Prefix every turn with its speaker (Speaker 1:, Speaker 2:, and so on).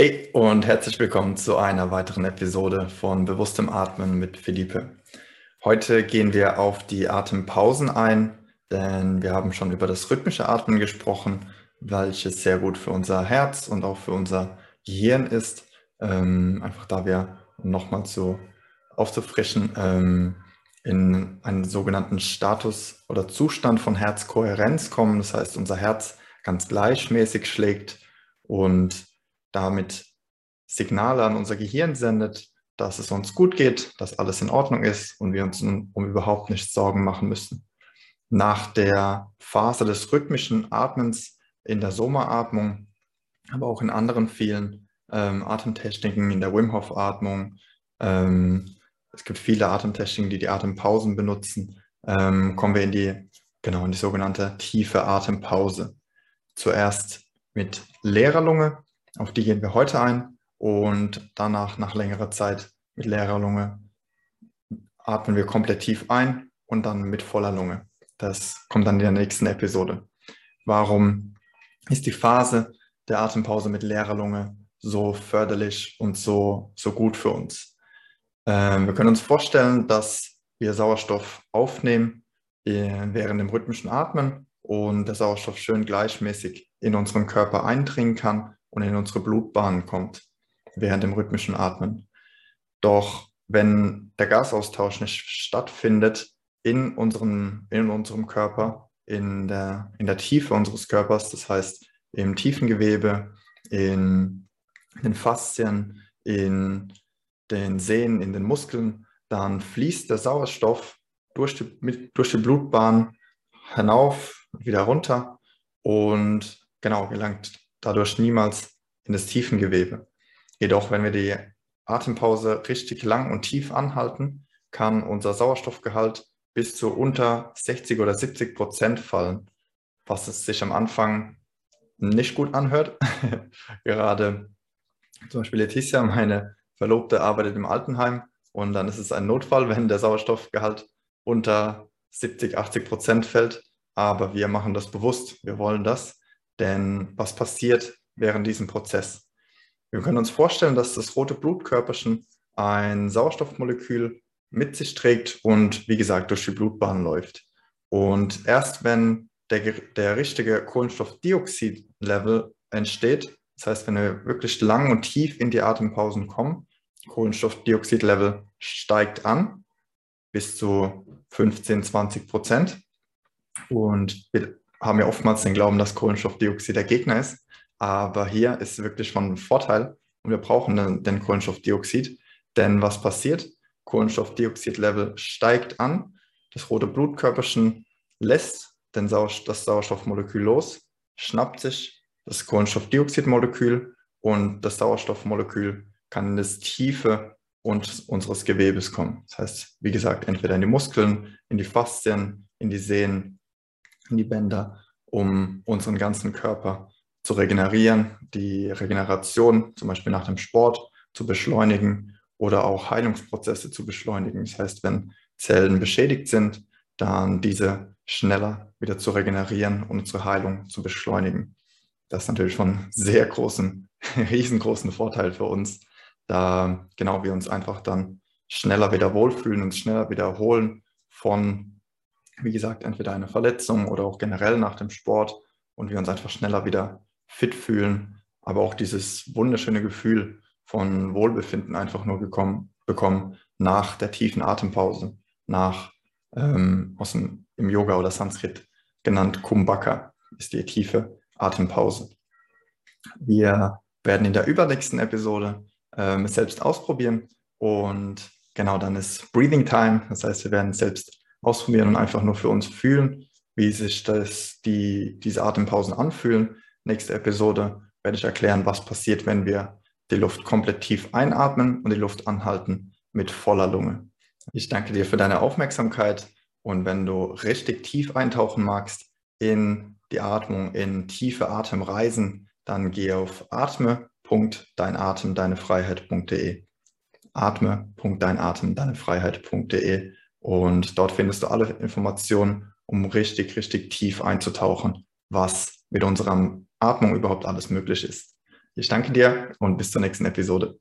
Speaker 1: Hey und herzlich willkommen zu einer weiteren Episode von Bewusstem Atmen mit Philippe. Heute gehen wir auf die Atempausen ein, denn wir haben schon über das rhythmische Atmen gesprochen, welches sehr gut für unser Herz und auch für unser Gehirn ist. Ähm, einfach da wir nochmal so aufzufrischen, ähm, in einen sogenannten Status oder Zustand von Herzkohärenz kommen. Das heißt, unser Herz ganz gleichmäßig schlägt und damit Signale an unser Gehirn sendet, dass es uns gut geht, dass alles in Ordnung ist und wir uns um überhaupt nicht Sorgen machen müssen. Nach der Phase des rhythmischen Atmens in der Soma-Atmung, aber auch in anderen vielen ähm, Atemtechniken, in der Wim Hof-Atmung, ähm, es gibt viele Atemtechniken, die die Atempausen benutzen, ähm, kommen wir in die, genau, in die sogenannte tiefe Atempause. Zuerst mit leerer Lunge, auf die gehen wir heute ein und danach nach längerer Zeit mit leerer Lunge atmen wir komplett tief ein und dann mit voller Lunge. Das kommt dann in der nächsten Episode. Warum ist die Phase der Atempause mit leerer Lunge so förderlich und so, so gut für uns? Ähm, wir können uns vorstellen, dass wir Sauerstoff aufnehmen äh, während dem rhythmischen Atmen und der Sauerstoff schön gleichmäßig in unseren Körper eindringen kann und in unsere Blutbahnen kommt während dem rhythmischen Atmen. Doch wenn der Gasaustausch nicht stattfindet in unserem, in unserem Körper, in der, in der Tiefe unseres Körpers, das heißt im tiefen Gewebe, in den Faszien, in den Sehnen, in den Muskeln, dann fließt der Sauerstoff durch die, durch die Blutbahn hinauf, wieder runter und genau gelangt dadurch niemals in das Tiefengewebe. Jedoch, wenn wir die Atempause richtig lang und tief anhalten, kann unser Sauerstoffgehalt bis zu unter 60 oder 70 Prozent fallen, was es sich am Anfang nicht gut anhört. Gerade zum Beispiel Leticia, meine Verlobte, arbeitet im Altenheim und dann ist es ein Notfall, wenn der Sauerstoffgehalt unter 70, 80 Prozent fällt. Aber wir machen das bewusst, wir wollen das, denn was passiert während diesem Prozess? Wir können uns vorstellen, dass das rote Blutkörperchen ein Sauerstoffmolekül mit sich trägt und wie gesagt durch die Blutbahn läuft. Und erst wenn der, der richtige Kohlenstoffdioxid-Level entsteht, das heißt, wenn wir wirklich lang und tief in die Atempausen kommen, Kohlenstoffdioxid-Level steigt an bis zu 15, 20 Prozent. Und wir haben ja oftmals den Glauben, dass Kohlenstoffdioxid der Gegner ist. Aber hier ist es wirklich von Vorteil und wir brauchen den Kohlenstoffdioxid. Denn was passiert? Kohlenstoffdioxid-Level steigt an, das rote Blutkörperchen lässt den Sauerstoff, das Sauerstoffmolekül los, schnappt sich das Kohlenstoffdioxidmolekül und das Sauerstoffmolekül kann in das Tiefe unseres Gewebes kommen. Das heißt, wie gesagt, entweder in die Muskeln, in die Faszien, in die Sehnen, die Bänder, um unseren ganzen Körper zu regenerieren, die Regeneration zum Beispiel nach dem Sport zu beschleunigen oder auch Heilungsprozesse zu beschleunigen. Das heißt, wenn Zellen beschädigt sind, dann diese schneller wieder zu regenerieren und unsere Heilung zu beschleunigen. Das ist natürlich von sehr großen, riesengroßen Vorteil für uns, da genau wir uns einfach dann schneller wieder wohlfühlen, und schneller wieder erholen von, wie gesagt, entweder einer Verletzung oder auch generell nach dem Sport und wir uns einfach schneller wieder fit fühlen, aber auch dieses wunderschöne Gefühl von Wohlbefinden einfach nur gekommen, bekommen nach der tiefen Atempause, nach ähm, aus dem, im Yoga oder Sanskrit genannt Kumbhaka, ist die tiefe Atempause. Wir werden in der übernächsten Episode ähm, selbst ausprobieren und genau dann ist Breathing Time, das heißt, wir werden selbst ausprobieren und einfach nur für uns fühlen, wie sich das, die, diese Atempausen anfühlen. Nächste Episode werde ich erklären, was passiert, wenn wir die Luft komplett tief einatmen und die Luft anhalten mit voller Lunge. Ich danke dir für deine Aufmerksamkeit und wenn du richtig tief eintauchen magst in die Atmung, in tiefe Atemreisen, dann geh auf atme.deinatemdeinefreiheit.de atme.deinatemdeinefreiheit.de und dort findest du alle Informationen, um richtig, richtig tief einzutauchen, was mit unserem Atmung überhaupt alles möglich ist. Ich danke dir und bis zur nächsten Episode.